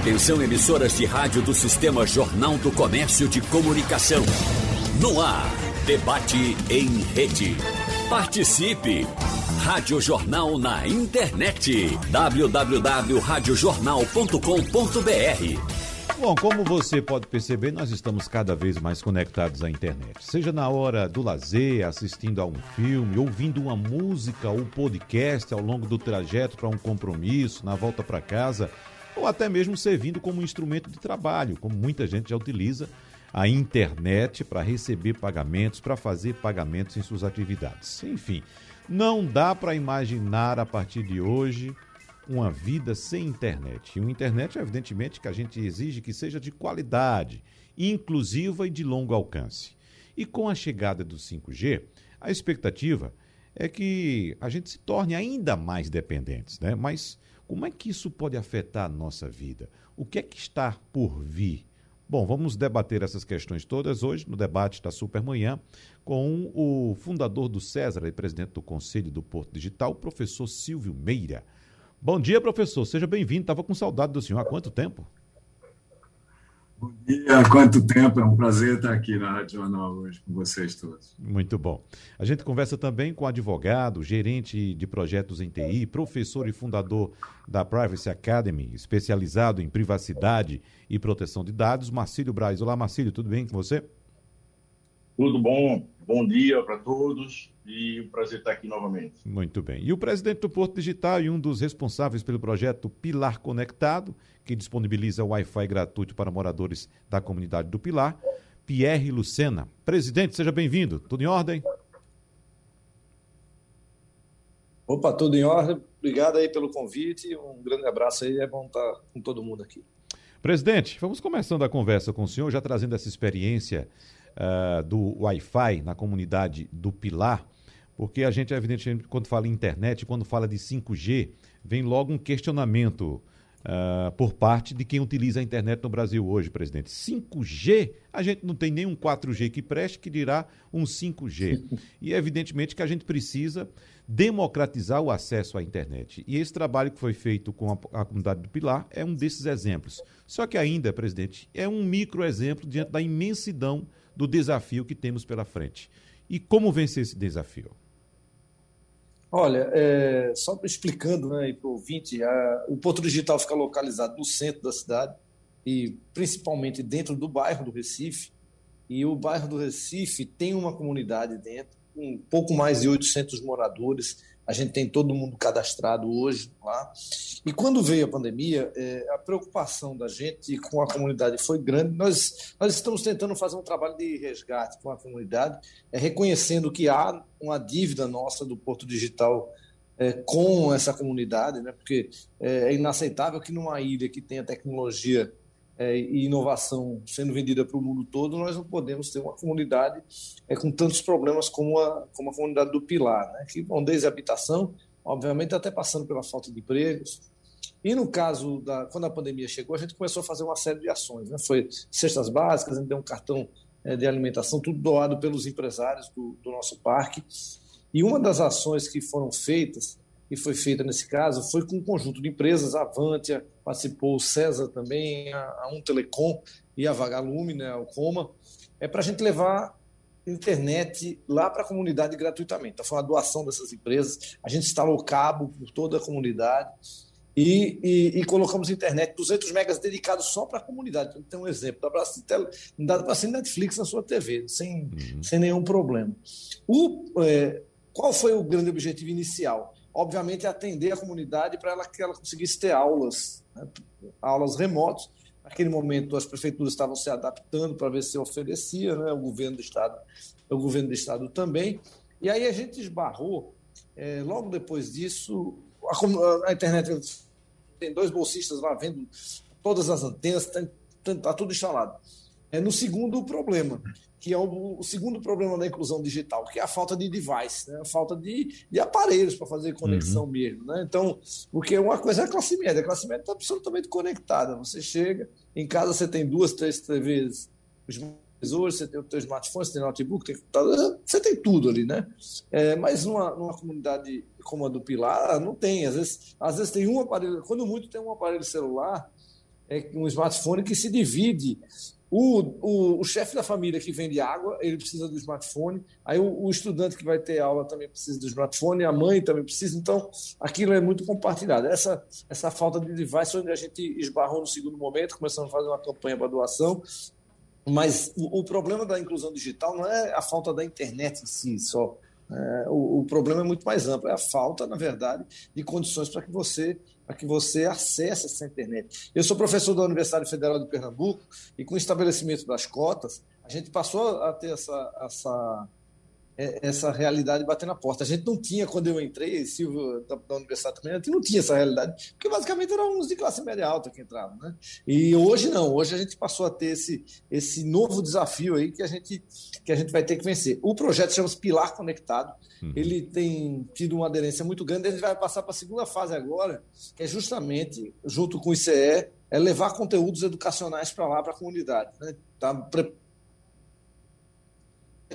Atenção emissoras de rádio do Sistema Jornal do Comércio de Comunicação. No ar, debate em rede. Participe! Rádio Jornal na internet. www.radiojornal.com.br Bom, como você pode perceber, nós estamos cada vez mais conectados à internet. Seja na hora do lazer, assistindo a um filme, ouvindo uma música ou podcast ao longo do trajeto para um compromisso, na volta para casa, ou até mesmo servindo como instrumento de trabalho, como muita gente já utiliza a internet para receber pagamentos, para fazer pagamentos em suas atividades. Enfim, não dá para imaginar a partir de hoje uma vida sem internet. E uma internet, evidentemente, que a gente exige que seja de qualidade, inclusiva e de longo alcance. E com a chegada do 5G, a expectativa é que a gente se torne ainda mais dependentes, né? Mas como é que isso pode afetar a nossa vida? O que é que está por vir? Bom, vamos debater essas questões todas hoje no debate da Supermanhã com o fundador do César e presidente do Conselho do Porto Digital, o professor Silvio Meira. Bom dia, professor. Seja bem-vindo. Estava com saudade do senhor há quanto tempo? Bom dia, quanto tempo? É um prazer estar aqui na Rádio Jornal hoje com vocês todos. Muito bom. A gente conversa também com advogado, gerente de projetos em TI, professor e fundador da Privacy Academy, especializado em privacidade e proteção de dados, Marcílio Braz. Olá, Marcílio, tudo bem com você? Tudo bom? Bom dia para todos e um prazer estar aqui novamente. Muito bem. E o presidente do Porto Digital e um dos responsáveis pelo projeto Pilar Conectado, que disponibiliza Wi-Fi gratuito para moradores da comunidade do Pilar, Pierre Lucena. Presidente, seja bem-vindo. Tudo em ordem? Opa, tudo em ordem. Obrigado aí pelo convite. Um grande abraço aí. É bom estar com todo mundo aqui. Presidente, vamos começando a conversa com o senhor, já trazendo essa experiência uh, do Wi-Fi na comunidade do Pilar, porque a gente, evidentemente, quando fala em internet, quando fala de 5G, vem logo um questionamento uh, por parte de quem utiliza a internet no Brasil hoje, presidente. 5G, a gente não tem nenhum 4G que preste, que dirá um 5G. E evidentemente que a gente precisa democratizar o acesso à internet. E esse trabalho que foi feito com a, a, comunidade do Pilar é um desses exemplos. Só que ainda, presidente, é um micro exemplo diante da imensidão do desafio que temos pela frente. E como vencer esse desafio? Olha, é, só explicando né, para o ouvinte, a, o Porto Digital fica localizado no centro da cidade e principalmente dentro do bairro do Recife. E o bairro do Recife tem uma comunidade dentro, um pouco mais de 800 moradores a gente tem todo mundo cadastrado hoje lá. E quando veio a pandemia, é, a preocupação da gente com a comunidade foi grande. Nós, nós estamos tentando fazer um trabalho de resgate com a comunidade, é, reconhecendo que há uma dívida nossa do Porto Digital é, com essa comunidade, né? porque é, é inaceitável que numa ilha que tenha tecnologia é, e inovação sendo vendida para o mundo todo, nós não podemos ter uma comunidade é, com tantos problemas como a, como a comunidade do Pilar, né, que vão desde a habitação, obviamente até passando pela falta de empregos. E no caso da quando a pandemia chegou, a gente começou a fazer uma série de ações, né? Foi cestas básicas, a gente deu um cartão é, de alimentação, tudo doado pelos empresários do, do nosso parque. E uma das ações que foram feitas que foi feita nesse caso foi com um conjunto de empresas, a Avantia, participou o César também, a, Um Telecom e a Vagalume, né, o Coma, é para a gente levar internet lá para a comunidade gratuitamente. Então, foi uma doação dessas empresas. A gente instalou cabo por toda a comunidade e, e, e colocamos internet 200 megas dedicados só para a comunidade. Então, tem um exemplo. Dá para assistir Netflix na sua TV, sem, uhum. sem nenhum problema. O, é, qual foi o grande objetivo inicial? Obviamente, atender a comunidade para ela, que ela conseguisse ter aulas, né, aulas remotas. Naquele momento, as prefeituras estavam se adaptando para ver se oferecia, né, o governo do estado, o governo do estado também. E aí a gente esbarrou. É, logo depois disso, a, a, internet tem dois bolsistas lá vendo todas as antenas, está tá, tudo instalado. É, no segundo problema, que é o, o, segundo problema da inclusão digital, que é a falta de device, né? a falta de, de aparelhos para fazer conexão uhum. mesmo. Né? Então, porque uma coisa é a classe média, a classe média está absolutamente conectada. Você chega, em casa você tem duas, três TVs, hoje você tem o seu smartphone, você tem notebook, tem computador, você tem tudo ali, né? É, mas numa, numa comunidade como a do Pilar, não tem. Às vezes, às vezes tem um aparelho, quando muito tem um aparelho celular é um smartphone que se divide o, o, o chefe da família que vende água, ele precisa do smartphone. Aí o, o, estudante que vai ter aula também precisa do smartphone, a mãe também precisa. Então, aquilo é muito compartilhado. Essa, essa falta de device, onde a gente esbarrou no segundo momento, começamos a fazer uma campanha para doação. Mas o, o problema da inclusão digital não é a falta da internet em si só. É, o, o, problema é muito mais amplo, é a falta, na verdade, de condições para que você para que você acesse essa internet. Eu sou professor da Universidade Federal de Pernambuco e com o estabelecimento das cotas, a gente passou a ter essa, essa essa realidade bater na porta. A gente não tinha, quando eu entrei, Silvio da, da universidade também, a gente não tinha essa realidade, porque basicamente eram alunos de classe média alta que entravam. Né? E hoje não, hoje a gente passou a ter esse, esse novo desafio aí que a, gente, que a gente vai ter que vencer. O projeto chama-se Pilar Conectado, uhum. ele tem tido uma aderência muito grande, a gente vai passar para a segunda fase agora, que é justamente, junto com o ICE, é levar conteúdos educacionais para lá, para a comunidade. Né? Tá,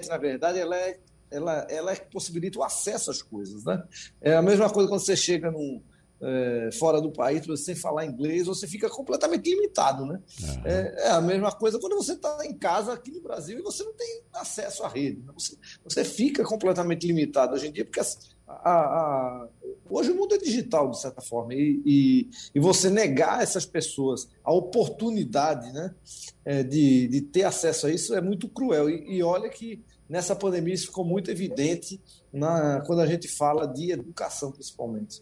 na verdade, ela é ela, ela possibilita o acesso às coisas. Né? É a mesma coisa quando você chega num, é, fora do país, sem falar inglês, você fica completamente limitado. Né? Uhum. É, é, a mesma coisa quando você está em casa aqui no Brasil e você não tem acesso à rede. Né? Você, você fica completamente limitado hoje em dia, porque a, a, a, hoje o mundo é digital, de certa forma, e, e, e você negar a essas pessoas a oportunidade né, é, de, de ter acesso a isso é muito cruel. E, e olha que nessa pandemia isso ficou muito evidente na, quando a gente fala de educação, principalmente.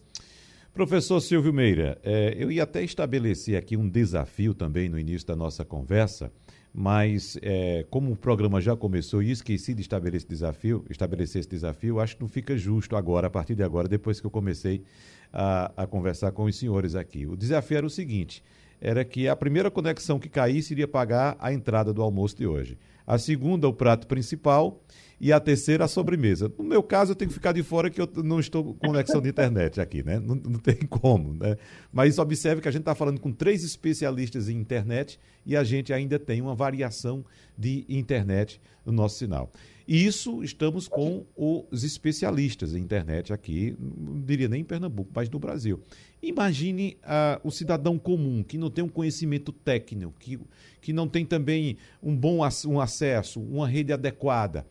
Professor Silvio Meira, é, eu ia até estabelecer aqui um desafio também no início da nossa conversa, mas é, como o programa já começou e esqueci de estabelecer, desafio, estabelecer esse desafio, acho que não fica justo agora, a partir de agora, depois que eu comecei a, a conversar com os senhores aqui. O desafio era o seguinte: era que a primeira conexão que caísse iria pagar a entrada do almoço de hoje. A segunda o prato principal e a terceira a sobremesa. No meu caso, eu tenho que ficar de fora que eu não estou com conexão de internet aqui, né? Não, não tem como, né? Mas observe que a gente está falando com três especialistas em internet e a gente ainda tem uma variação de internet no nosso sinal. Isso estamos com os especialistas em internet aqui, não diria nem em Pernambuco, mas no Brasil. Imagine uh, o cidadão comum, que não tem um conhecimento técnico, que, que não tem também um bom um acesso, uma rede adequada.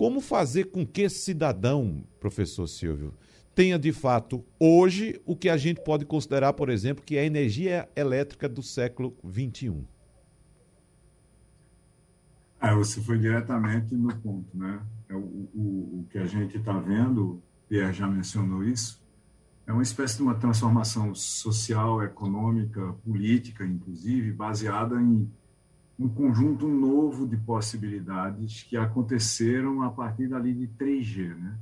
Como fazer com que esse cidadão, professor Silvio, tenha de fato hoje o que a gente pode considerar, por exemplo, que é a energia elétrica do século XXI? Ah, você foi diretamente no ponto, né? É o, o, o que a gente está vendo, Pierre já mencionou isso, é uma espécie de uma transformação social, econômica, política, inclusive, baseada em um conjunto novo de possibilidades que aconteceram a partir dali de 3G, né?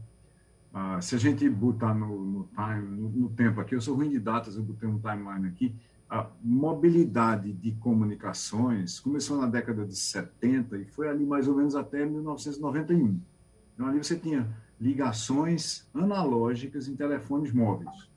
Ah, se a gente botar no, no time, no, no, tempo aqui, eu sou ruim de datas, eu botei um timeline aqui, a mobilidade de comunicações começou na década de 70 e foi ali mais ou menos até 1991. Então, ali você tinha ligações analógicas em telefones móveis.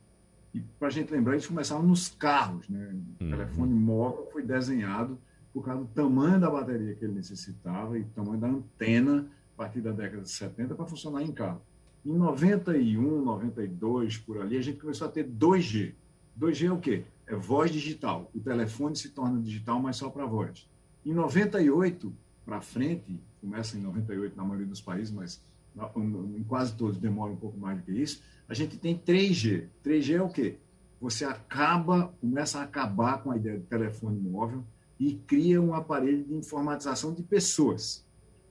E, para a gente lembrar, eles começaram nos carros. Né? O uhum. telefone móvel foi desenhado por causa do tamanho da bateria que ele necessitava e tamanho da antena a partir da década de 70 para funcionar em carro. Em 91, 92, por ali, a gente começou a ter 2G. 2G é o quê? é voz digital. O telefone se torna digital, mas só para voz. Em 98 para frente, começa em 98 na maioria dos países, mas em quase todos demora um pouco mais do que isso, a gente tem 3G. 3G é o quê? Você acaba, começa a acabar com a ideia de telefone móvel e cria um aparelho de informatização de pessoas.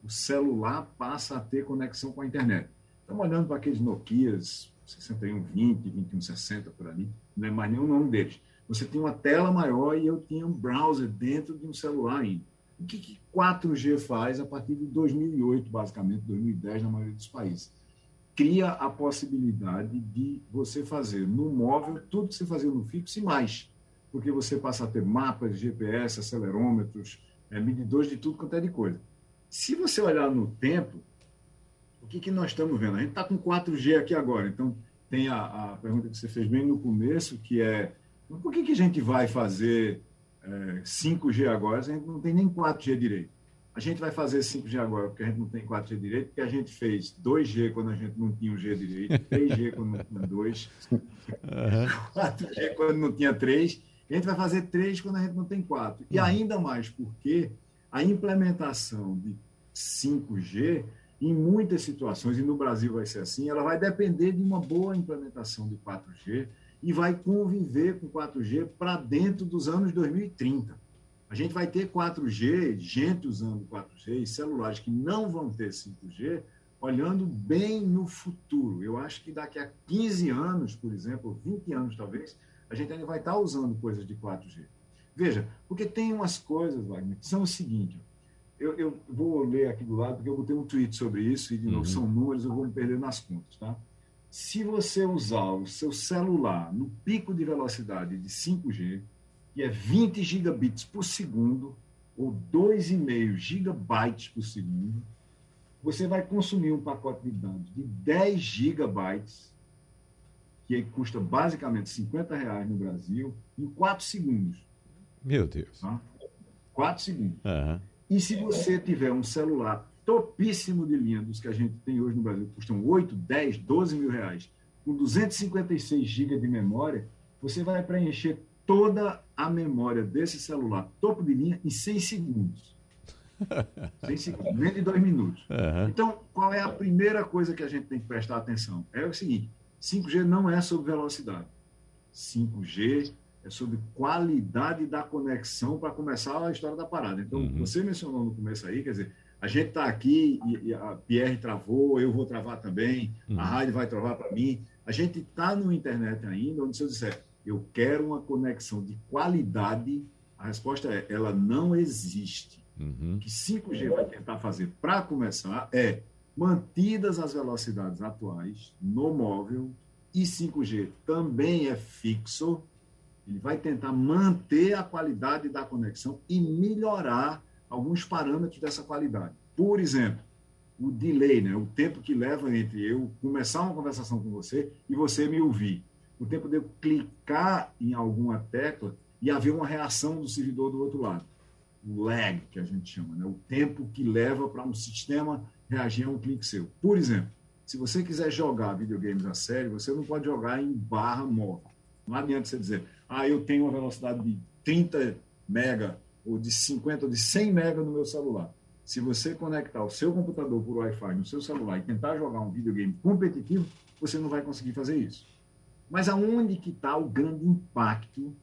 O celular passa a ter conexão com a internet. Estamos olhando para aqueles Nokias 6120, 2160 por ali, não é mais nenhum nome deles você tem uma tela maior e eu tinha um browser dentro de um celular ainda. O que, que 4G faz a partir de 2008, basicamente, 2010 na maioria dos países? Cria a possibilidade de você fazer no móvel tudo que você fazia no fixo e mais, porque você passa a ter mapas, GPS, acelerômetros, é, medidores de tudo quanto é de coisa. Se você olhar no tempo, o que, que nós estamos vendo? A gente está com 4G aqui agora, então tem a, a pergunta que você fez bem no começo, que é por que, que a gente vai fazer é, 5G agora se a gente não tem nem 4G direito? A gente vai fazer 5G agora porque a gente não tem 4G direito, porque a gente fez 2G quando a gente não tinha um G direito, 3G quando não tinha 2, uhum. 4G quando não tinha 3, a gente vai fazer três quando a gente não tem quatro. E uhum. ainda mais porque a implementação de 5G, em muitas situações, e no Brasil vai ser assim, ela vai depender de uma boa implementação de 4G e vai conviver com 4G para dentro dos anos 2030. A gente vai ter 4G, gente usando 4G e celulares que não vão ter 5G, olhando bem no futuro. Eu acho que daqui a 15 anos, por exemplo, 20 anos talvez, a gente ainda vai estar usando coisas de 4G. Veja, porque tem umas coisas, Wagner, que são o seguinte. Eu, eu vou ler aqui do lado, porque eu botei um tweet sobre isso, e de novo uhum. são números, eu vou me perder nas contas, tá? Se você usar o seu celular no pico de velocidade de 5G, que é 20 gigabits por segundo, ou 2,5 gigabytes por segundo, você vai consumir um pacote de dados de 10 gigabytes, que custa basicamente 50 reais no Brasil, em 4 segundos. Meu Deus. Tá? 4 segundos. Uhum. E se você tiver um celular topíssimo de linha, dos que a gente tem hoje no Brasil, que custam 8, 10, 12 mil reais, com 256 GB de memória, você vai preencher toda a memória desse celular topo de linha em 100 segundos. 100 segundos, menos de dois minutos. Uhum. Então, qual é a primeira coisa que a gente tem que prestar atenção? É o seguinte: 5G não é sobre velocidade. 5G é sobre qualidade da conexão para começar a história da parada. Então, uhum. você mencionou no começo aí, quer dizer, a gente está aqui e, a Pierre travou, eu vou travar também, uhum. a rádio vai travar para mim. A gente está no internet ainda, onde se eu disser, eu quero uma conexão de qualidade, a resposta é, ela não existe. Uhum. O que 5G vai tentar fazer para começar é mantidas as velocidades atuais no móvel, e 5G também é fixo, ele vai tentar manter a qualidade da conexão e melhorar alguns parâmetros dessa qualidade. Por exemplo, o delay, né? o tempo que leva entre eu começar uma conversação com você e você me ouvir. O tempo de eu clicar em alguma tecla e haver uma reação do servidor do outro lado. O lag, que a gente chama, né? o tempo que leva para um sistema reagir a um clique seu. Por exemplo, se você quiser jogar videogames a sério, você não pode jogar em barra móvel. Não adianta você dizer, ah, eu tenho uma velocidade de 30 mega, ou de 50, ou de 100 mega no meu celular. Se você conectar o seu computador por Wi-Fi no seu celular e tentar jogar um videogame competitivo, você não vai conseguir fazer isso. Mas aonde que está o grande impacto?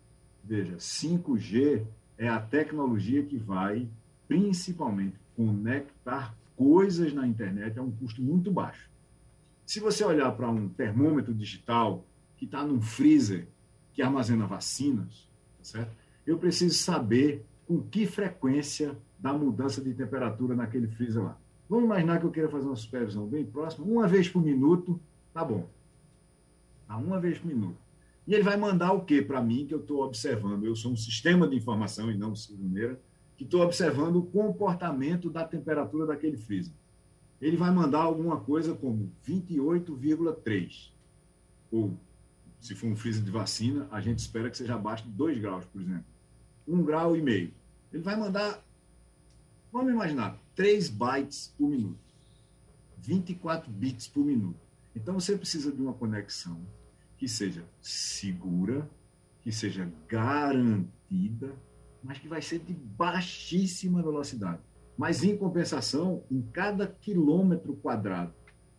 Veja, 5G é a tecnologia que vai principalmente conectar coisas na internet a um custo muito baixo. Se você olhar para um termômetro digital que está num freezer que armazena vacinas, tá certo? eu preciso saber com que frequência dá mudança de temperatura naquele freezer lá. Vamos imaginar que eu queira fazer uma supervisão bem próxima, uma vez por minuto, tá bom. Tá uma vez por minuto. E ele vai mandar o que para mim que eu estou observando? Eu sou um sistema de informação e não Silveira, que estou observando o comportamento da temperatura daquele freezer. Ele vai mandar alguma coisa como 28,3. Ou, se for um freezer de vacina, a gente espera que seja abaixo de 2 graus, por exemplo. 1 grau e meio. Ele vai mandar, vamos imaginar, 3 bytes por minuto. 24 bits por minuto. Então você precisa de uma conexão que seja segura, que seja garantida mas que vai ser de baixíssima velocidade. Mas, em compensação, em cada quilômetro quadrado,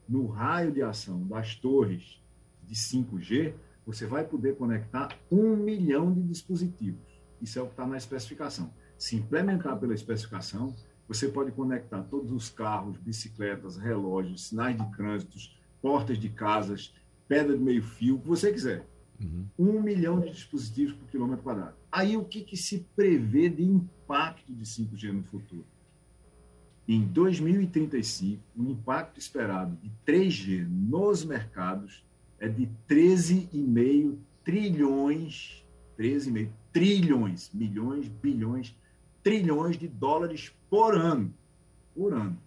no raio de ação das torres de 5G, você vai poder conectar um milhão de dispositivos. Isso é o que está na especificação. Se implementar pela especificação, você pode conectar todos os carros, bicicletas, relógios, sinais de trânsito, portas de casas, pedra de meio fio, o que você quiser. Uhum. Um milhão de dispositivos por quilômetro quadrado. Aí o que, que se prevê de impacto de 5G no futuro? Em 2035, o impacto esperado de 3G nos mercados é de 13,5 trilhões, 13,5 trilhões, milhões, bilhões, trilhões de dólares por ano. Por ano.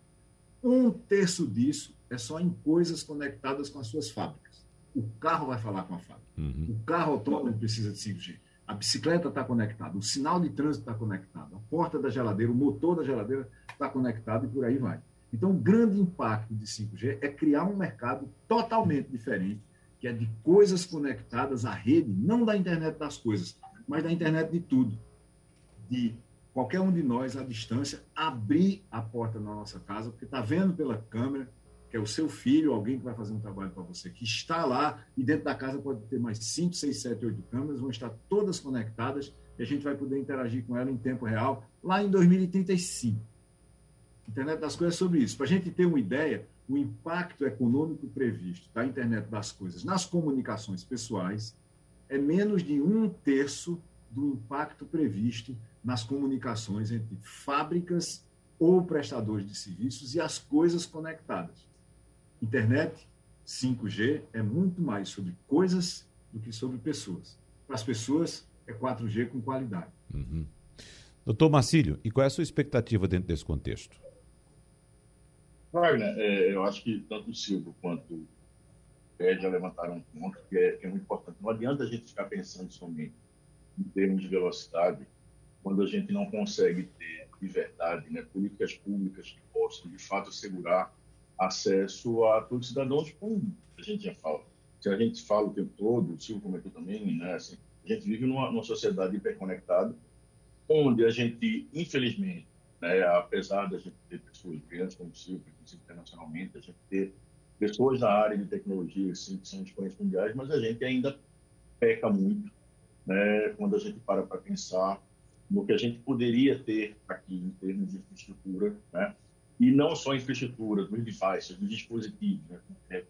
Um terço disso é só em coisas conectadas com as suas fábricas. O carro vai falar com a fábrica. Uhum. O carro autônomo precisa de 5G. A bicicleta está conectada, o sinal de trânsito está conectado, a porta da geladeira, o motor da geladeira está conectado e por aí vai. Então, o grande impacto de 5G é criar um mercado totalmente diferente, que é de coisas conectadas à rede, não da internet das coisas, mas da internet de tudo. De qualquer um de nós, à distância, abrir a porta da nossa casa, porque está vendo pela câmera que é o seu filho, alguém que vai fazer um trabalho para você, que está lá, e dentro da casa pode ter mais 5, 6, 7, 8 câmeras, vão estar todas conectadas, e a gente vai poder interagir com ela em tempo real, lá em 2035. Internet das Coisas é sobre isso. Para a gente ter uma ideia, o impacto econômico previsto da internet das coisas nas comunicações pessoais é menos de um terço do impacto previsto nas comunicações entre fábricas ou prestadores de serviços e as coisas conectadas. Internet 5G é muito mais sobre coisas do que sobre pessoas. Para as pessoas, é 4G com qualidade. Uhum. Doutor Marcílio, e qual é a sua expectativa dentro desse contexto? Wagner, é, eu acho que tanto o Silvio quanto o Pé já levantaram um ponto que é, que é muito importante. Não adianta a gente ficar pensando somente em termos de velocidade quando a gente não consegue ter de verdade né, políticas públicas que possam, de fato, assegurar acesso a todos os cidadãos, como a gente já fala. Se a gente fala o tempo todo, o Silvio comentou também, né, assim, a gente vive numa, numa sociedade hiperconectada, onde a gente, infelizmente, né, apesar da gente ter pessoas grandes como o Silvio, inclusive internacionalmente, a gente ter pessoas na área de tecnologia assim, que são expoentes mundiais, mas a gente ainda peca muito né, quando a gente para para pensar no que a gente poderia ter aqui em termos de infraestrutura, né, e não só infraestrutura, dos devices, dos dispositivos. Né, é,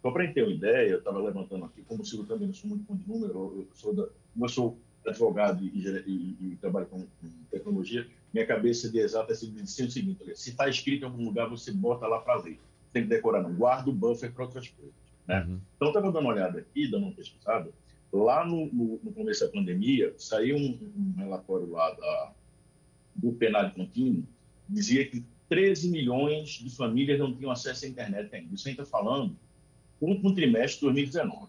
só para ter uma ideia, eu estava levantando aqui, como o Silvio também não sou muito bom de número, eu sou, da, eu sou advogado e, e, e, trabalho com, com, tecnologia, minha cabeça de exata é o seguinte: se está escrito em algum lugar, você bota lá para ler. Tem que decorar, não. Guarda o buffer para outras coisas. Né? Uhum. Então, estava dando uma olhada aqui, dando uma pesquisada. Lá no, no, no começo da pandemia, saiu um, um relatório lá da, do Penal Contínuo, dizia que 13 milhões de famílias não tinham acesso à internet ainda. Isso a gente está falando um trimestre de 2019,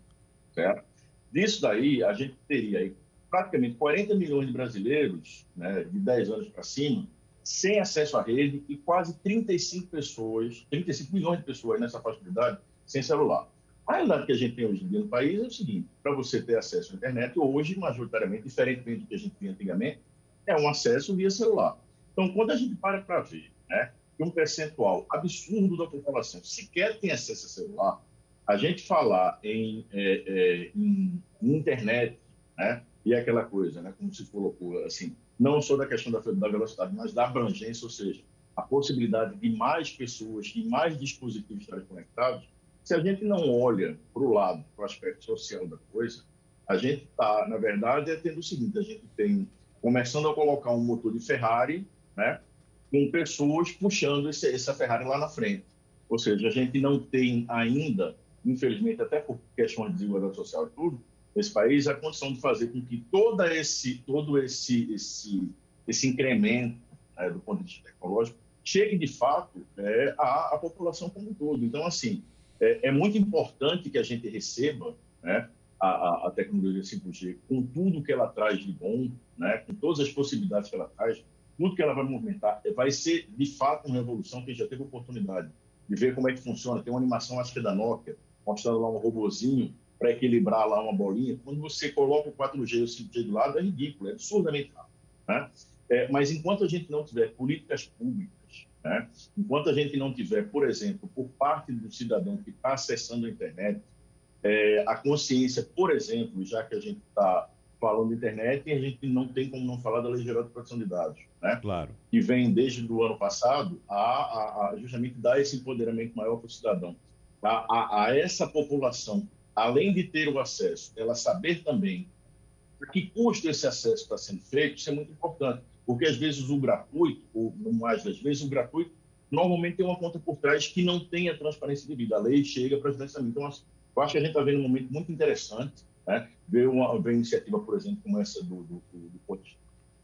certo? Disso daí, a gente teria aí praticamente 40 milhões de brasileiros, né, de 10 anos para cima, sem acesso à rede e quase 35 pessoas, 35 milhões de pessoas nessa faixa de idade sem celular. A realidade que a gente tem hoje em dia no país é o seguinte: para você ter acesso à internet, hoje, majoritariamente, diferentemente do que a gente tinha antigamente, é um acesso via celular. Então, quando a gente para para ver né, que um percentual absurdo da população. Sequer tem acesso a celular, a gente falar em, é, é, em internet, né, e aquela coisa, né, como se colocou, assim, não só da questão da, da velocidade, mas da abrangência, ou seja, a possibilidade de mais pessoas e mais dispositivos estarem conectados, se a gente não olha para o lado, para o aspecto social da coisa, a gente está, na verdade, é tendo o seguinte: a gente tem começando a colocar um motor de Ferrari, né, com pessoas puxando esse, essa Ferrari lá na frente. Ou seja, a gente não tem ainda, infelizmente, até por questões de desigualdade social e tudo, nesse país a condição de fazer com que toda esse, todo esse, esse, esse incremento né, do ponto de vista tecnológico chegue de fato é, à, à, população como um todo. Então, assim, é, é muito importante que a gente receba né, a, a, tecnologia 5G com tudo que ela traz de bom, né, com todas as possibilidades que ela traz, tudo que ela vai movimentar, vai ser de fato uma revolução que já teve oportunidade de ver como é que funciona. Tem uma animação, acho que é da Nokia, mostrando lá um robozinho para equilibrar lá uma bolinha, quando você coloca o 4G e o 5G do lado, é ridículo, é absurdamente rápido. Né? É, mas enquanto a gente não tiver políticas públicas, né? enquanto a gente não tiver, por exemplo, por parte do cidadão que está acessando a internet, é, a consciência, por exemplo, já que a gente está falando de internet, a gente não tem como não falar da Lei Geral de Proteção de Dados, né? Claro. Que vem desde o ano passado a, a, a justamente dar esse empoderamento maior para o cidadão. A, a, essa população além de ter o acesso, ela saber também a que custo esse acesso está sendo feito, isso é muito importante. Porque às vezes o gratuito, ou mais das vezes, o gratuito normalmente tem uma conta por trás que não tem a transparência devida. A lei chega para financiamento. Então, eu acho que a gente está vendo um momento muito interessante. Né? Ver, uma, ver iniciativa, por exemplo, como essa do, do, do, do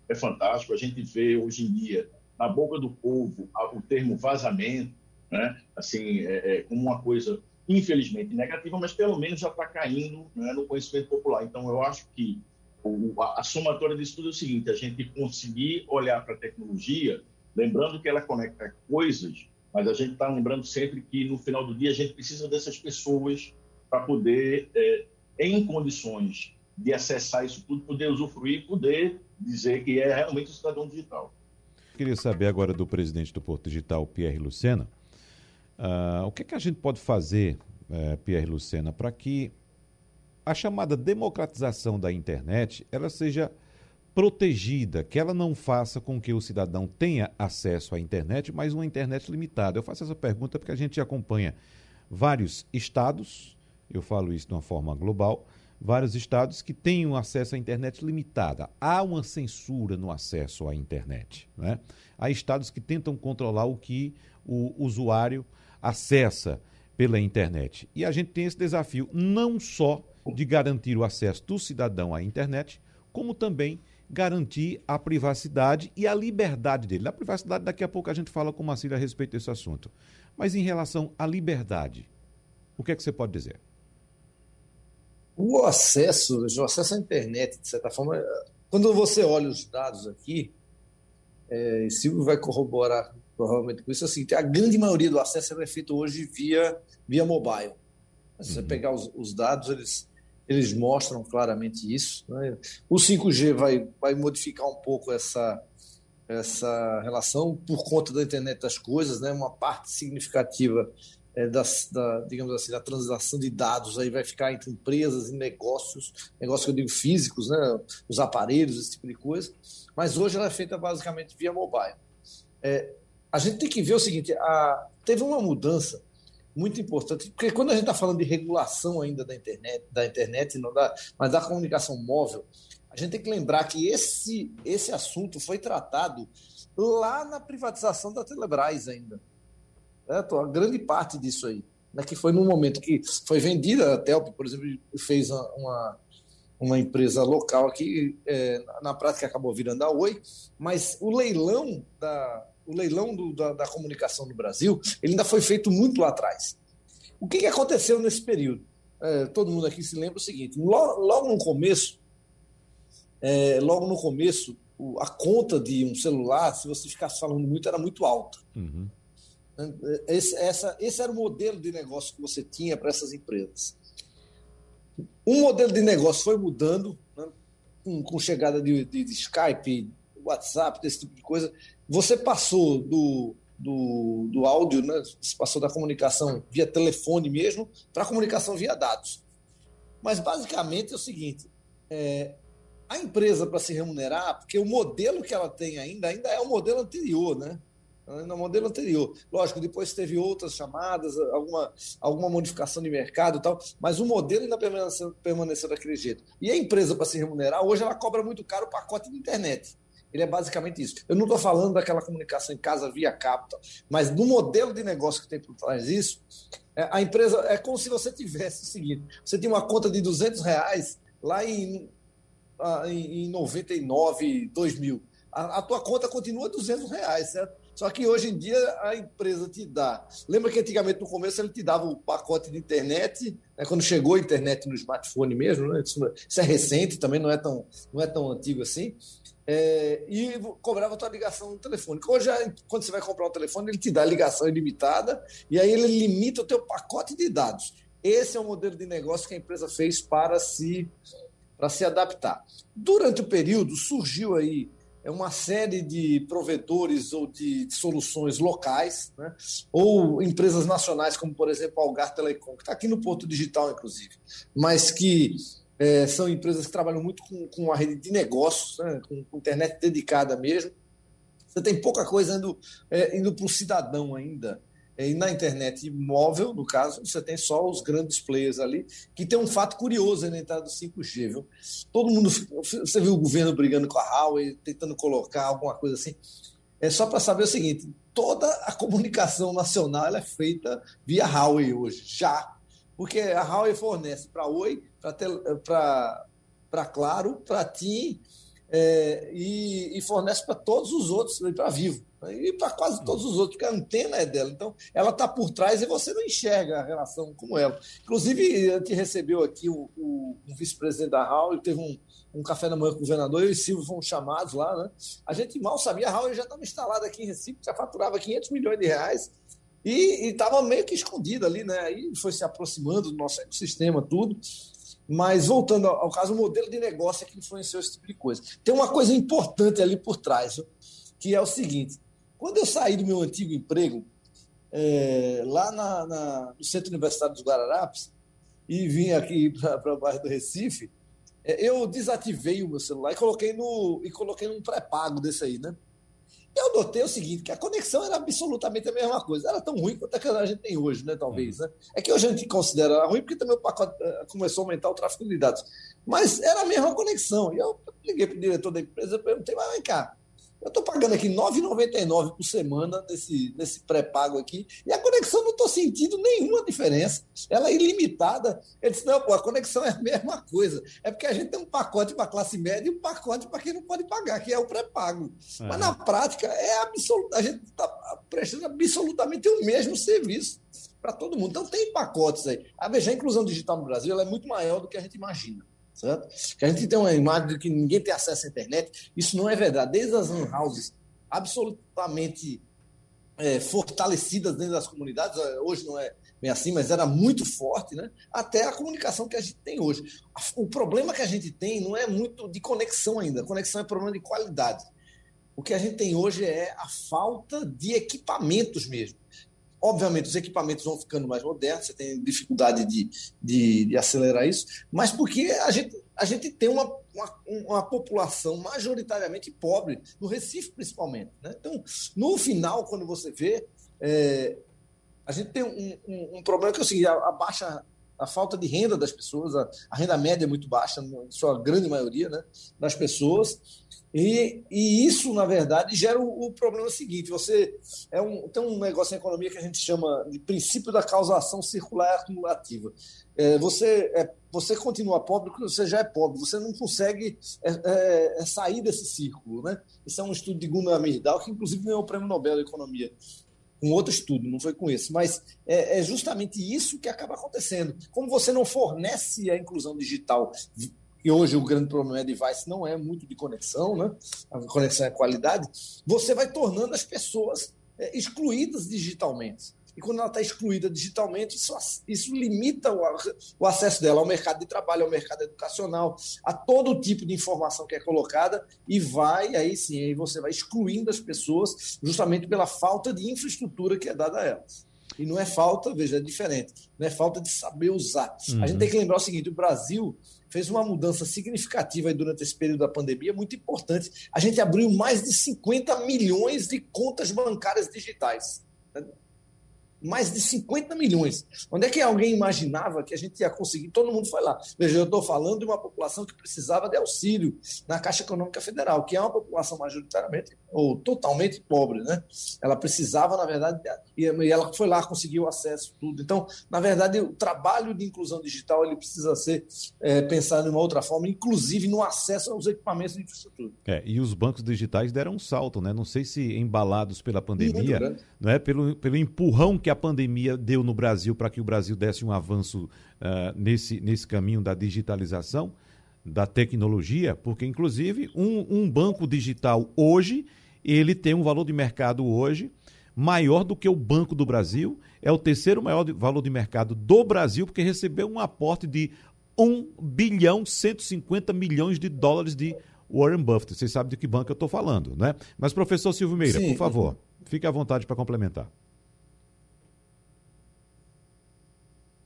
é fantástico. A gente vê hoje em dia, na boca do povo, o termo vazamento, né? assim, é, é, como uma coisa infelizmente negativa, mas pelo menos já está caindo né, no conhecimento popular. Então, eu acho que o, a, a somatória disso tudo é o seguinte: a gente conseguir olhar para a tecnologia, lembrando que ela conecta coisas, mas a gente está lembrando sempre que no final do dia a gente precisa dessas pessoas para poder, é, em condições de acessar isso tudo, poder usufruir, poder dizer que é realmente um cidadão digital. Queria saber agora do presidente do Porto Digital, Pierre Lucena, uh, o que, é que a gente pode fazer, uh, Pierre Lucena, para que a chamada democratização da internet ela seja protegida, que ela não faça com que o cidadão tenha acesso à internet, mas uma internet limitada. Eu faço essa pergunta porque a gente acompanha vários estados, eu falo isso de uma forma global, vários estados que têm um acesso à internet limitada. Há uma censura no acesso à internet. Né? Há estados que tentam controlar o que o usuário acessa pela internet. E a gente tem esse desafio não só de garantir o acesso do cidadão à internet, como também garantir a privacidade e a liberdade dele. A privacidade, daqui a pouco a gente fala com o Marcílio a respeito desse assunto. Mas em relação à liberdade, o que é que você pode dizer? O acesso, o acesso à internet, de certa forma, quando você olha os dados aqui, é, Silvio vai corroborar provavelmente com isso, assim, a grande maioria do acesso é feito hoje via, via mobile. Se você uhum. pegar os, os dados, eles eles mostram claramente isso. Né? O 5G vai, vai modificar um pouco essa, essa relação por conta da internet das coisas, né? uma parte significativa é, das, da, digamos assim, da transação de dados aí vai ficar entre empresas e negócios, negócios que eu digo físicos, né? os aparelhos, esse tipo de coisa, mas hoje ela é feita basicamente via mobile. É, a gente tem que ver o seguinte, a, teve uma mudança muito importante, porque quando a gente está falando de regulação ainda da internet, da internet não da, mas da comunicação móvel, a gente tem que lembrar que esse, esse assunto foi tratado lá na privatização da Telebrás ainda. Certo? A grande parte disso aí. Né, que foi no momento que foi vendida, a Telp, por exemplo, fez uma, uma empresa local aqui, é, na prática acabou virando a Oi, mas o leilão da, o leilão do, da, da, comunicação no Brasil, ele ainda foi feito muito lá atrás. O que, que aconteceu nesse período? É, todo mundo aqui se lembra o seguinte: logo, logo no começo, é, logo no começo, a conta de um celular, se você ficasse falando muito, era muito alta. Uhum. Esse, essa, esse era o modelo de negócio que você tinha para essas empresas. O modelo de negócio foi mudando, né, com, com, chegada de, de, de Skype, WhatsApp, desse tipo de coisa. Você passou do, do, do áudio, né? Você passou da comunicação via telefone mesmo para a comunicação via dados. Mas basicamente é o seguinte: é, a empresa para se remunerar, porque o modelo que ela tem ainda ainda é o modelo anterior, né? No modelo anterior. Lógico, depois teve outras chamadas, alguma, alguma modificação de mercado e tal, mas o modelo ainda permaneceu, permaneceu daquele jeito. E a empresa, para se remunerar, hoje ela cobra muito caro o pacote de internet. Ele é basicamente isso. Eu não estou falando daquela comunicação em casa via capital, mas no modelo de negócio que tem por trás disso, é, a empresa é como se você tivesse o seguinte: você tinha uma conta de 200 reais lá em, em 99, 2000. A, a tua conta continua 200 reais, certo? Só que hoje em dia a empresa te dá. Lembra que antigamente no começo ele te dava o pacote de internet, né, quando chegou a internet no smartphone mesmo, né, isso, isso, é recente, também não é tão, não é tão antigo assim é, e cobrava a tua ligação telefone. Hoje, quando você vai comprar um telefone, ele te dá ligação ilimitada e aí ele limita o teu pacote de dados. Esse é o modelo de negócio que a empresa fez para se, para se adaptar. Durante o período, surgiu aí é uma série de provedores ou de, soluções locais, né? ou empresas nacionais, como, por exemplo, a Algar Telecom, que está aqui no Porto Digital, inclusive, mas que é, são empresas que trabalham muito com, com uma rede de negócios, né, com, com, internet dedicada mesmo. Você tem pouca coisa indo, é, indo para o cidadão ainda. É, e na internet móvel, no caso, você tem só os grandes players ali, que tem um fato curioso na entrada do 5G. Viu? Todo mundo. Você viu o governo brigando com a Huawei, tentando colocar alguma coisa assim. É só para saber o seguinte: toda a comunicação nacional é feita via Huawei hoje, já porque a Huawei fornece para Oi, para Claro, para TIM é, e, e, fornece para todos os outros, para Vivo, e para quase todos os outros, porque a antena é dela. Então, ela está por trás e você não enxerga a relação com ela. Inclusive, a gente recebeu aqui o, o, o vice-presidente da Huawei, teve um, um café da manhã com o governador, eu e o Silvio fomos chamados lá, né? A gente mal sabia, a Huawei já estava instalada aqui em Recife, já faturava 500 milhões de reais, e estava meio que escondido ali, né? Aí foi se aproximando do nosso ecossistema, tudo. Mas voltando ao caso, o modelo de negócio é que influenciou esse tipo de coisa. Tem uma coisa importante ali por trás, que é o seguinte: quando eu saí do meu antigo emprego, é, lá na, na, no Centro Universitário dos Guararapes, e vim aqui para o bairro do Recife, é, eu desativei o meu celular e coloquei no e coloquei num pré-pago desse aí, né? Eu notei o seguinte, que a conexão era absolutamente a mesma coisa. Era tão ruim quanto a que a gente tem hoje, né? Talvez, né? É que hoje a gente considera ruim porque também o pacote eh, começou a aumentar o tráfego de dados. Mas era a mesma conexão. E eu liguei para o diretor da empresa e perguntei, mas vem cá, eu estou pagando aqui R$ 9,99 por semana nesse, nesse pré-pago aqui, e a conexão não estou sentindo nenhuma diferença. Ela é ilimitada. Ele disse: não, pô, a conexão é a mesma coisa. É porque a gente tem um pacote para classe média e um pacote para quem não pode pagar, que é o pré-pago. É. Mas na prática, é absoluta, a gente está prestando absolutamente o mesmo serviço para todo mundo. Então tem pacotes aí. A veja, a inclusão digital no Brasil é muito maior do que a gente imagina certo? Que a gente tem uma imagem de que ninguém tem acesso à internet. Isso não é verdade. Desde as lan houses absolutamente é, fortalecidas dentro das comunidades, é, hoje não é bem assim, mas era muito forte, né? até a comunicação que a gente tem hoje. O problema que a gente tem não é muito de conexão ainda, conexão é problema de qualidade. O que a gente tem hoje é a falta de equipamentos mesmo. Obviamente, os equipamentos vão ficando mais modernos, você tem dificuldade de, de, de acelerar isso, mas porque a gente, a gente tem uma, uma, uma, população majoritariamente pobre, no Recife principalmente. Né? Então, no final, quando você vê, é, a gente tem um, um, um, problema que é o seguinte: a, a baixa a falta de renda das pessoas, a, a, renda média é muito baixa, na sua grande maioria né, das pessoas, e, e isso, na verdade, gera o, o, problema seguinte: você é um, tem um negócio em economia que a gente chama de princípio da causação circular acumulativa. É, você, é, você continua pobre porque você já é pobre, você não consegue é, é, é sair desse círculo. Né? Isso é um estudo de Gunnar Myrdal, que inclusive ganhou o Prêmio Nobel da Economia um outro estudo, não foi com esse, mas é, é, justamente isso que acaba acontecendo. Como você não fornece a inclusão digital, e hoje o grande problema é device não é muito de conexão, né? a conexão é qualidade, você vai tornando as pessoas é, excluídas digitalmente. E quando ela está excluída digitalmente, isso, isso limita o, o, acesso dela ao mercado de trabalho, ao mercado educacional, a todo tipo de informação que é colocada, e vai, aí sim, aí você vai excluindo as pessoas justamente pela falta de infraestrutura que é dada a elas. E não é falta, veja, é diferente, não é falta de saber usar. Uhum. A gente tem que lembrar o seguinte: o Brasil fez uma mudança significativa durante esse período da pandemia, muito importante. A gente abriu mais de 50 milhões de contas bancárias digitais mais de 50 milhões. Onde é que alguém imaginava que a gente ia conseguir? Todo mundo foi lá. Veja, eu estou falando de uma população que precisava de auxílio na Caixa Econômica Federal, que é uma população majoritariamente ou totalmente pobre, né? Ela precisava, na verdade, e ela foi lá, conseguiu acesso tudo. Então, na verdade, o trabalho de inclusão digital ele precisa ser é, pensado de uma outra forma, inclusive no acesso aos equipamentos de infraestrutura. É, e os bancos digitais deram um salto, né? Não sei se embalados pela pandemia, não é pelo, pelo empurrão que a pandemia deu no Brasil para que o Brasil desse um avanço uh, nesse, nesse caminho da digitalização da tecnologia, porque inclusive um, um banco digital hoje ele tem um valor de mercado hoje maior do que o Banco do Brasil, é o terceiro maior de, valor de mercado do Brasil, porque recebeu um aporte de 1 bilhão 150 milhões de dólares de Warren Buffett. Vocês sabem de que banco eu estou falando, né? Mas, professor Silvio Meira, Sim. por favor, fique à vontade para complementar.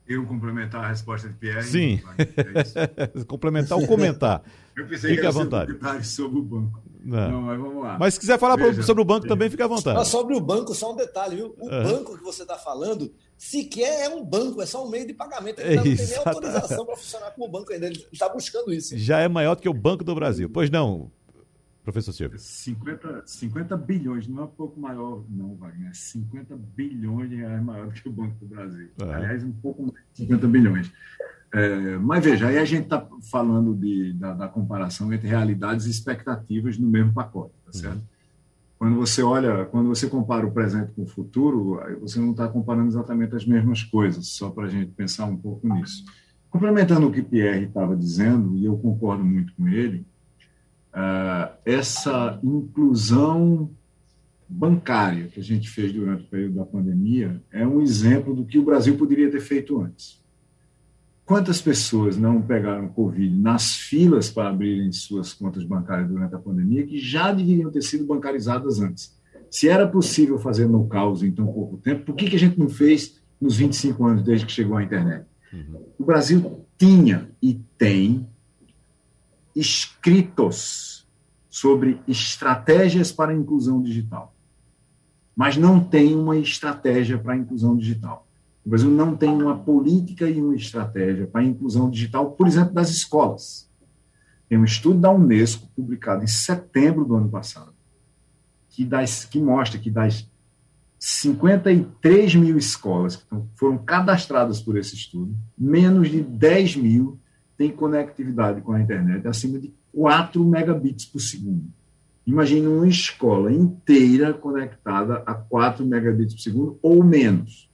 Eu complementar a resposta de Pierre? Sim. É complementar ou comentar. Eu pensei Fique que era à vontade. sobre o banco. Não. Não. mas vamos lá. Mas se quiser falar Veja, sobre o banco também, fica à vontade. Mas sobre o banco, só um detalhe, viu? O banco que você está falando sequer é um banco, é só um meio de pagamento. Ele não tem nem autorização para funcionar como banco ainda. Ele está buscando isso. Já é maior do que o Banco do Brasil. Pois não, professor Silvio. 50, 50 bilhões, não é um pouco maior, não, Wagner. 50 bilhões de reais maior que o Banco do Brasil. É. Aliás, um pouco mais de 50 bilhões. É, mas veja, aí a gente está falando de, da, da, comparação entre realidades e expectativas no mesmo pacote, tá uhum. certo? Uhum. Quando você olha, quando você compara o presente com o futuro, você não está comparando exatamente as mesmas coisas, só para a gente pensar um pouco nisso. Complementando o que Pierre estava dizendo, e eu concordo muito com ele, uh, essa inclusão bancária que a gente fez durante o período da pandemia é um exemplo do que o Brasil poderia ter feito antes. Quantas pessoas não pegaram Covid nas filas para abrirem suas contas bancárias durante a pandemia que já deveriam ter sido bancarizadas antes? Se era possível fazer no caos em tão pouco tempo, por que, que a gente não fez nos 25 anos desde que chegou a internet? Uhum. O Brasil tinha e tem escritos sobre estratégias para a inclusão digital, mas não tem uma estratégia para a inclusão digital. O Brasil não tem uma política e uma estratégia para a inclusão digital, por exemplo, das escolas. Tem um estudo da Unesco, publicado em setembro do ano passado, que, das, que mostra que das 53 mil escolas que foram cadastradas por esse estudo, menos de 10 mil têm conectividade com a internet acima de 4 megabits por segundo. Imagine uma escola inteira conectada a 4 megabits por segundo ou menos.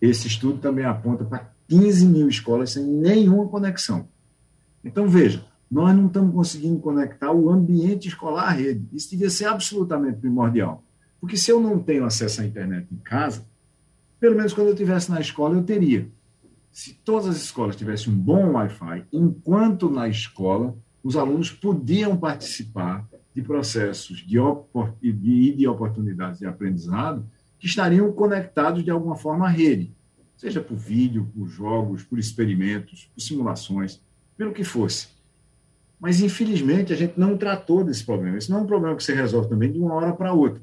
Esse estudo também aponta para 15 mil escolas sem nenhuma conexão. Então, veja, nós não estamos conseguindo conectar o ambiente escolar à rede. Isso devia ser absolutamente primordial. Porque se eu não tenho acesso à internet em casa, pelo menos quando eu estivesse na escola, eu teria. Se todas as escolas tivessem um bom Wi-Fi, enquanto na escola, os alunos podiam participar de processos de, de, de oportunidades de aprendizado que estariam conectados de alguma forma à rede, seja por vídeo, por jogos, por experimentos, por simulações, pelo que fosse. Mas, infelizmente, a gente não tratou desse problema. Esse não é um problema que se resolve também de uma hora para outra.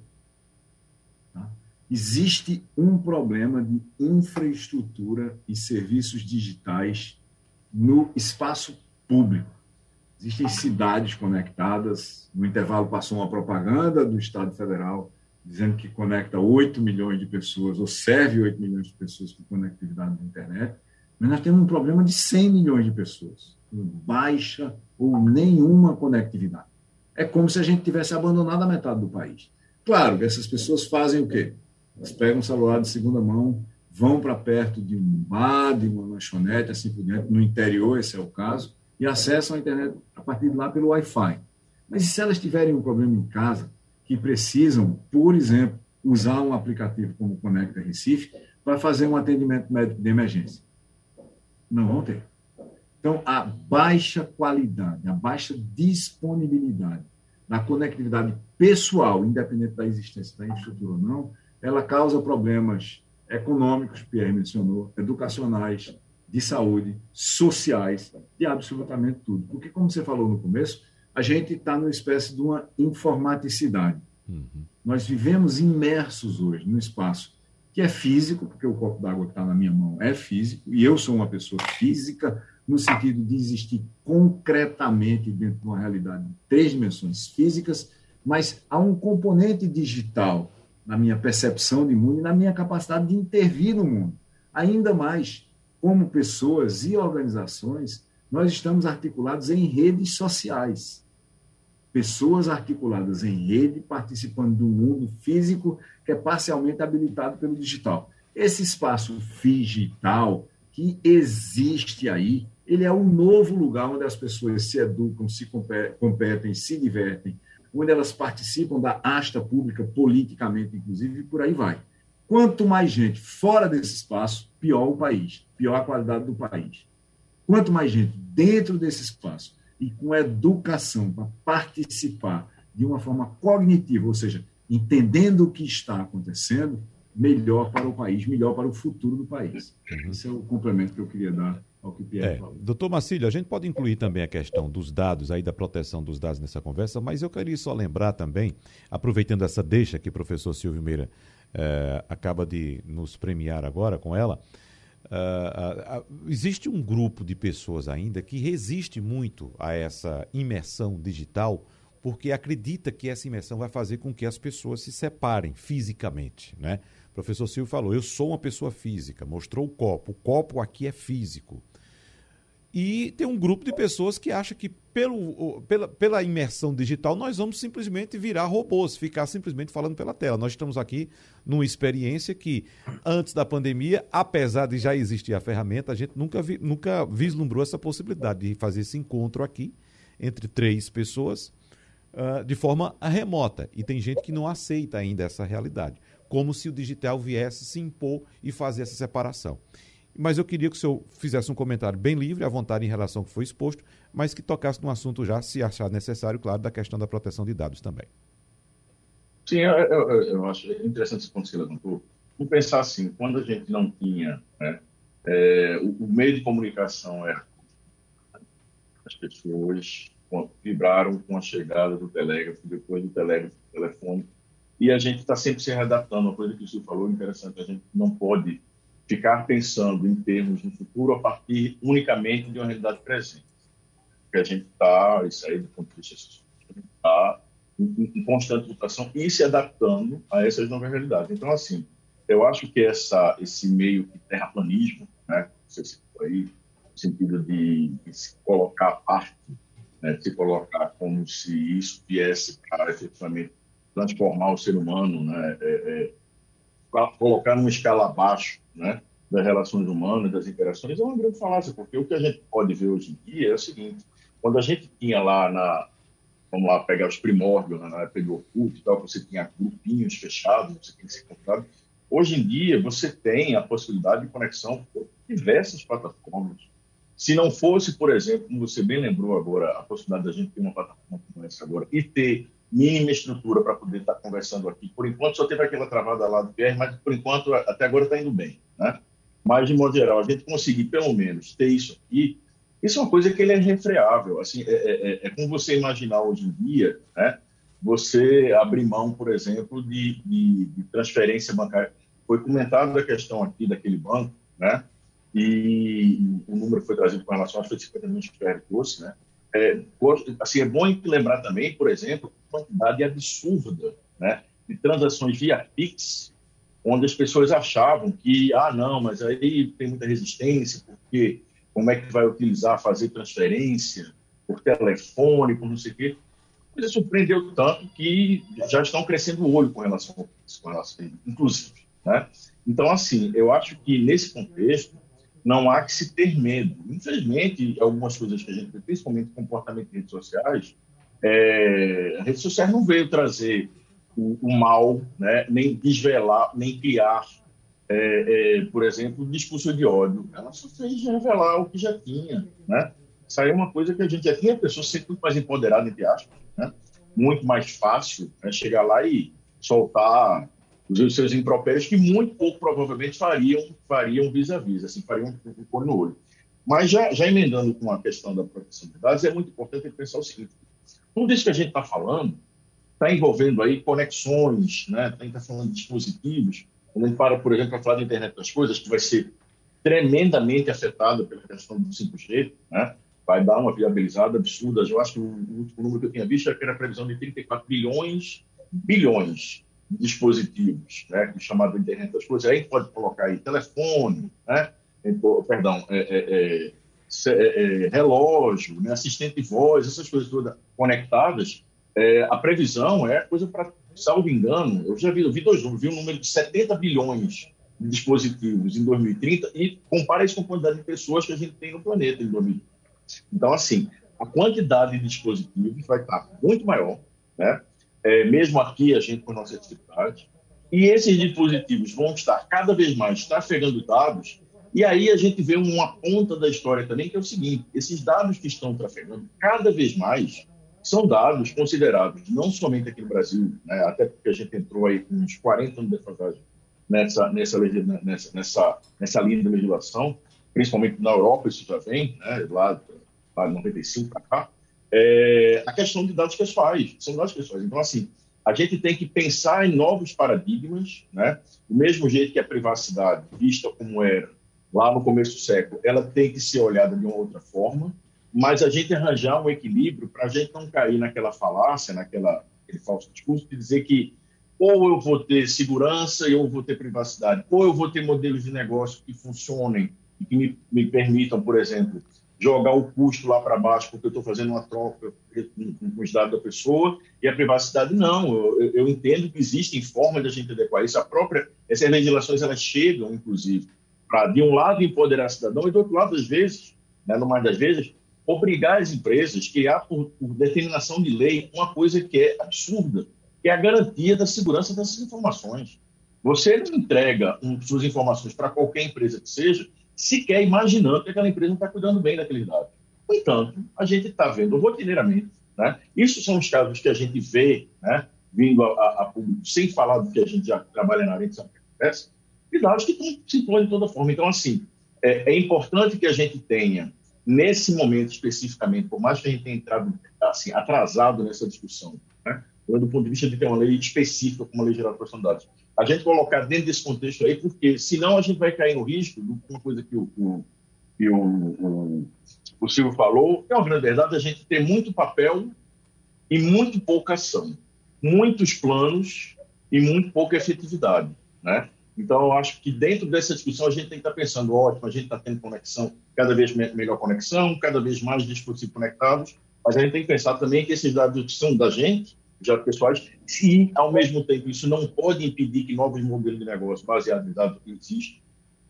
Existe um problema de infraestrutura e serviços digitais no espaço público. Existem cidades conectadas. No intervalo passou uma propaganda do Estado Federal dizendo que conecta 8 milhões de pessoas, ou serve 8 milhões de pessoas com conectividade na internet, mas nós temos um problema de 100 milhões de pessoas com baixa ou nenhuma conectividade. É como se a gente tivesse abandonado a metade do país. Claro essas pessoas fazem o quê? Elas pegam um celular de segunda mão, vão para perto de um bar, de uma lanchonete, assim por diante, no interior, esse é o caso, e acessam a internet a partir de lá pelo Wi-Fi. Mas e se elas tiverem um problema em casa, que precisam, por exemplo, usar um aplicativo como o Conecta Recife para fazer um atendimento médico de emergência. Não vão ter. Então, a baixa qualidade, a baixa disponibilidade da conectividade pessoal, independente da existência da infraestrutura ou não, ela causa problemas econômicos, Pierre mencionou, educacionais, de saúde, sociais, de absolutamente tudo. Porque, como você falou no começo, a gente está numa espécie de uma informaticidade. Uhum. Nós vivemos imersos hoje no espaço que é físico, porque o copo d'água que está na minha mão é físico, e eu sou uma pessoa física, no sentido de existir concretamente dentro de uma realidade de três dimensões físicas, mas há um componente digital na minha percepção de mundo e na minha capacidade de intervir no mundo. Ainda mais, como pessoas e organizações, nós estamos articulados em redes sociais pessoas articuladas em rede, participando do mundo físico que é parcialmente habilitado pelo digital. Esse espaço digital que existe aí, ele é um novo lugar onde as pessoas se educam, se competem, se divertem, onde elas participam da asta pública politicamente, inclusive, e por aí vai. Quanto mais gente fora desse espaço, pior o país, pior a qualidade do país. Quanto mais gente dentro desse espaço e com educação para participar de uma forma cognitiva, ou seja, entendendo o que está acontecendo, melhor para o país, melhor para o futuro do país. Uhum. Esse é o complemento que eu queria dar ao que o Pierre é, falou. Doutor Marcílio, a gente pode incluir também a questão dos dados, aí da proteção dos dados nessa conversa, mas eu queria só lembrar também, aproveitando essa deixa que o professor Silvio Meira eh, acaba de nos premiar agora com ela, Uh, uh, existe um grupo de pessoas ainda que resiste muito a essa imersão digital porque acredita que essa imersão vai fazer com que as pessoas se separem fisicamente, né? Professor Silvio falou, eu sou uma pessoa física, mostrou o copo, o copo aqui é físico. E tem um grupo de pessoas que acha que pelo, pela, pela imersão digital nós vamos simplesmente virar robôs, ficar simplesmente falando pela tela. Nós estamos aqui numa experiência que, antes da pandemia, apesar de já existir a ferramenta, a gente nunca, vi, nunca vislumbrou essa possibilidade de fazer esse encontro aqui entre três pessoas uh, de forma remota. E tem gente que não aceita ainda essa realidade, como se o digital viesse se impor e fazer essa separação. mas eu queria que o senhor fizesse um comentário bem livre, à vontade em relação ao que foi exposto, mas que tocasse no assunto já, se achar necessário, claro, da questão da proteção de dados também. Sim, eu, eu, eu acho interessante esse ponto que você levantou. Vamos pensar assim, quando a gente não tinha né, é, o, o, meio de comunicação era as pessoas vibraram com a chegada do telégrafo, depois do telégrafo, telefone, e a gente está sempre se readaptando. Uma coisa que o senhor falou interessante, a gente não pode ficar pensando em termos de futuro a partir unicamente de uma realidade presente. Porque a gente está, isso aí do ponto de vista social, está em, constante mutação e se adaptando a essas novas realidades. Então, assim, eu acho que essa, esse meio de terraplanismo, né, você citou aí, no sentido de, de se colocar parte, né, de se colocar como se isso viesse para efetivamente transformar o ser humano, né, é, é, colocar numa escala abaixo né, das relações humanas, das interações, é uma grande falácia, porque o que a gente pode ver hoje em dia é o seguinte, quando a gente tinha lá na, vamos lá, pegar os primórdios, né, na época do Orkut e tal, você tinha grupinhos fechados, você tinha que ser encontrado, hoje em dia você tem a possibilidade de conexão por diversas plataformas. Se não fosse, por exemplo, como você bem lembrou agora, a possibilidade da gente ter uma plataforma como essa agora e ter mínima estrutura para poder estar conversando aqui. Por enquanto, só teve aquela travada lá do PR, mas por enquanto, até agora está indo bem. Né? Mas, de modo geral, a gente conseguir pelo menos ter isso aqui, isso é uma coisa que ele é refreável. Assim, é, é, é, é como você imaginar hoje em dia, né? você abrir mão, por exemplo, de, de, de transferência bancária. Foi comentado a questão aqui daquele banco, né? e o número foi trazido com relação a 50 milhões de PR doce, né? É, assim, é bom lembrar também, por exemplo, a quantidade absurda né, de transações via Pix, onde as pessoas achavam que, ah, não, mas aí tem muita resistência, porque como é que vai utilizar, fazer transferência por telefone, por não sei o quê. Mas surpreendeu tanto que já estão crescendo o olho com relação a isso, com relação a isso, inclusive. Né? Então, assim, eu acho que nesse contexto, não há que se ter medo. Infelizmente, algumas coisas que a gente vê, principalmente comportamento de redes sociais, é, a rede social não veio trazer o, o mal, né, nem desvelar, nem criar, é, é, por exemplo, discurso de ódio. Ela só fez revelar o que já tinha. Né? Isso aí é uma coisa que a gente já tinha, a pessoa sempre muito mais empoderada, entre aspas, né? muito mais fácil né, chegar lá e soltar os seus impropérios que muito pouco provavelmente fariam fariam vis-a-vis, assim, fariam um cor no olho. Mas já, já emendando com a questão da proteção de dados, é muito importante pensar o seguinte, tudo isso que a gente está falando está envolvendo aí conexões, né? está falando de dispositivos, a gente para, por exemplo, para falar da internet das coisas, que vai ser tremendamente afetada pela questão do 5G, né? vai dar uma viabilizada absurda. Eu acho que o último número que eu tinha visto era a previsão de 34 bilhões, bilhões dispositivos, né, é chamado internet das coisas, aí pode colocar aí telefone, né, perdão, é, é, é, é, relógio, né, assistente de voz, essas coisas todas conectadas, a previsão é coisa para, salvo engano, eu já vi, eu vi dois números, vi um número de 70 bilhões de dispositivos em 2030 e compara isso com a quantidade de pessoas que a gente tem no planeta em 2030. Então, assim, a quantidade de dispositivos vai estar muito maior, né? É, mesmo aqui a gente com nossa dificuldade. E esses dispositivos vão estar cada vez mais trafegando dados, e aí a gente vê uma ponta da história também, que é o seguinte: esses dados que estão trafegando cada vez mais são dados considerados, não somente aqui no Brasil, né, até porque a gente entrou aí com uns 40 anos de defasagem nessa, nessa, nessa, nessa, nessa linha de legislação, principalmente na Europa, isso já vem, né, lá, lá de 95 para cá, é, a questão de dados pessoais. São dados pessoais. Então, assim, a gente tem que pensar em novos paradigmas, né? Do mesmo jeito que a privacidade, vista como era lá no começo do século, ela tem que ser olhada de uma outra forma, mas a gente arranjar um equilíbrio para a gente não cair naquela falácia, naquela aquele falso discurso de dizer que ou eu vou ter segurança e eu vou ter privacidade, ou eu vou ter modelos de negócio que funcionem e que me, me permitam, por exemplo, jogar o custo lá para baixo porque eu estou fazendo uma troca com os dados da pessoa e a privacidade não. Eu, eu, entendo que existem formas de a gente adequar isso. A própria, essas legislações elas chegam, inclusive, para de um lado empoderar o cidadão e do outro lado, às vezes, né, no mais das vezes, obrigar as empresas a criar por, por determinação de lei uma coisa que é absurda, que é a garantia da segurança dessas informações. Você não entrega um, suas informações para qualquer empresa que seja sequer imaginando que aquela empresa está cuidando bem daqueles dados. No entanto, a gente está vendo rotineiramente, né? isso são os casos que a gente vê né, vindo a, a, público, sem falar do que a gente já trabalha na área de acontece, e dados que estão se de toda forma. Então, assim, é, é, importante que a gente tenha, nesse momento especificamente, por mais que a gente tenha entrado assim, atrasado nessa discussão, né, do ponto de vista de ter uma lei específica como a Lei Geral de Proteção de Dados, a gente colocar dentro desse contexto aí, porque senão a gente vai cair no risco de uma coisa que o, que o, o, o Silvio falou, que é uma grande verdade, a gente ter muito papel e muito pouca ação, muitos planos e muito pouca efetividade, né? Então, eu acho que dentro dessa discussão a gente tem que estar pensando, ótimo, a gente está tendo conexão, cada vez melhor conexão, cada vez mais dispositivos conectados, mas a gente tem que pensar também que esses dados são da gente, já pessoais, e, ao mesmo tempo, isso não pode impedir que novos modelos de negócio baseados em dados existam.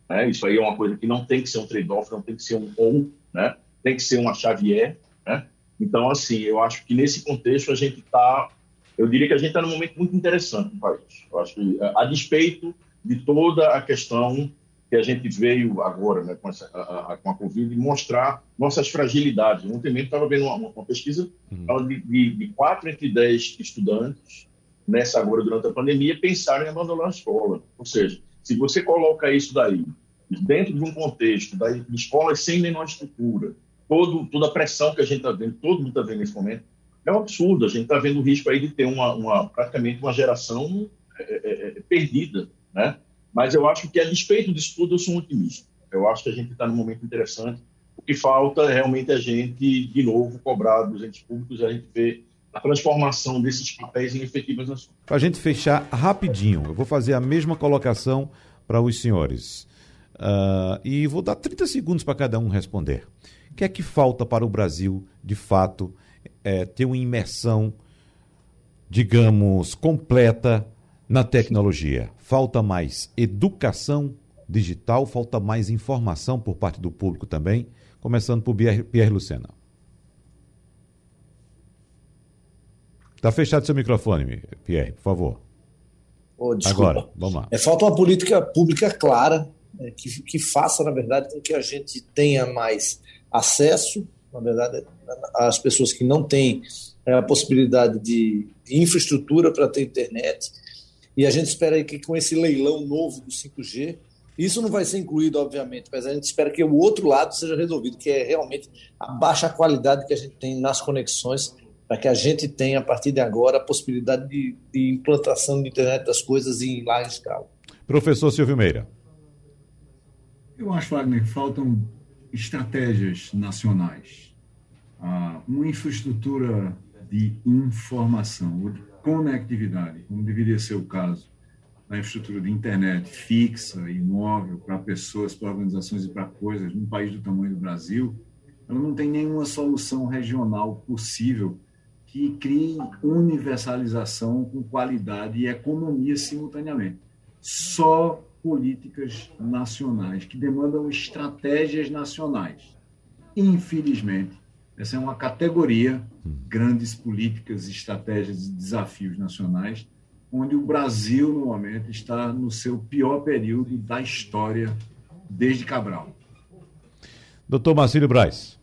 Né? Isso aí é uma coisa que não tem que ser um trade-off, não tem que ser um ou, né? tem que ser uma Xavier. Né? Então, assim, eu acho que nesse contexto a gente está, eu diria que a gente está num momento muito interessante no país. Eu acho que, a despeito de toda a questão que a gente veio agora né, com, essa, a, a, com a Covid mostrar nossas fragilidades. Ontem mesmo estava vendo uma, uma pesquisa uhum. de, de, de 4 entre 10 estudantes, nessa agora durante a pandemia, pensaram em abandonar a escola. Ou seja, se você coloca isso daí dentro de um contexto de escolas sem menor estrutura, todo, toda a pressão que a gente está vendo, todo mundo está vendo nesse momento, é um absurdo. A gente está vendo o risco aí de ter uma, uma praticamente uma geração é, é, é perdida né? Mas eu acho que, a despeito disso tudo, eu sou um otimista. Eu acho que a gente está num momento interessante. O que falta é realmente a gente, de novo, cobrar dos entes públicos, a gente ver a transformação desses papéis em efetivas ações. Para a gente fechar rapidinho, eu vou fazer a mesma colocação para os senhores. Uh, e vou dar 30 segundos para cada um responder. O que é que falta para o Brasil, de fato, é, ter uma imersão, digamos, completa na tecnologia? Falta mais educação digital, falta mais informação por parte do público também, começando por Pierre, Pierre Lucena. Está fechado seu microfone, Pierre, por favor. Oh, Agora, vamos lá. É, falta uma política pública clara, né, que, que faça, na verdade, com que a gente tenha mais acesso, na verdade, às pessoas que não têm é, a possibilidade de, de infraestrutura para ter internet, e a gente espera que com esse leilão novo do 5G, isso não vai ser incluído, obviamente, mas a gente espera que o outro lado seja resolvido, que é realmente a baixa qualidade que a gente tem nas conexões, para que a gente tenha, a partir de agora, a possibilidade de, de implantação de internet das coisas em larga escala. Professor Silvio Meira. Eu acho, Wagner, que faltam estratégias nacionais, ah, uma infraestrutura de informação, conectividade, como deveria ser o caso na infraestrutura de internet fixa e móvel para pessoas, para organizações e para coisas, num país do tamanho do Brasil, ela não tem nenhuma solução regional possível que crie universalização com qualidade e economia simultaneamente. Só políticas nacionais que demandam estratégias nacionais. Infelizmente, essa é uma categoria, grandes políticas, estratégias e desafios nacionais, onde o Brasil, no momento, está no seu pior período da história desde Cabral. Doutor Marcílio Braz.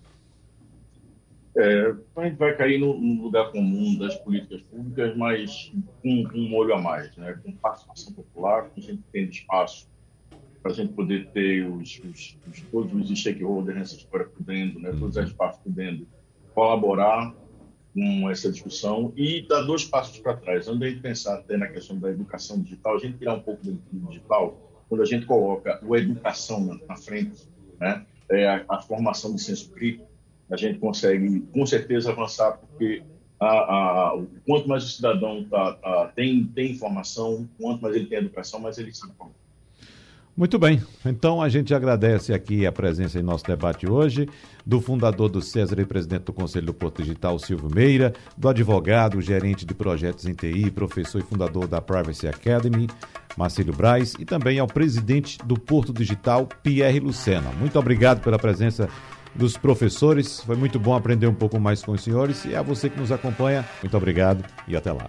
É, a gente vai cair no, no, lugar comum das políticas públicas, mas com, com um olho a mais, né? com participação popular, com gente tendo espaço para a gente poder ter os, os, os, todos os stakeholders nessa história podendo, né, todas as partes podendo colaborar com essa discussão e dar dois passos para trás. Antes de pensar até na questão da educação digital, a gente tirar um pouco do digital, quando a gente coloca a educação na, na frente, né, é a, a, formação de senso crítico, a gente consegue com certeza avançar, porque a, a, quanto mais o cidadão tá, tá, tem, tem informação, quanto mais ele tem educação, mais ele se informa. Muito bem, então a gente agradece aqui a presença em nosso debate hoje do fundador do César e presidente do Conselho do Porto Digital, Silvio Meira, do advogado, gerente de projetos em TI, professor e fundador da Privacy Academy, Marcelo Braz, e também ao presidente do Porto Digital, Pierre Lucena. Muito obrigado pela presença dos professores, foi muito bom aprender um pouco mais com os senhores e a você que nos acompanha, muito obrigado e até lá.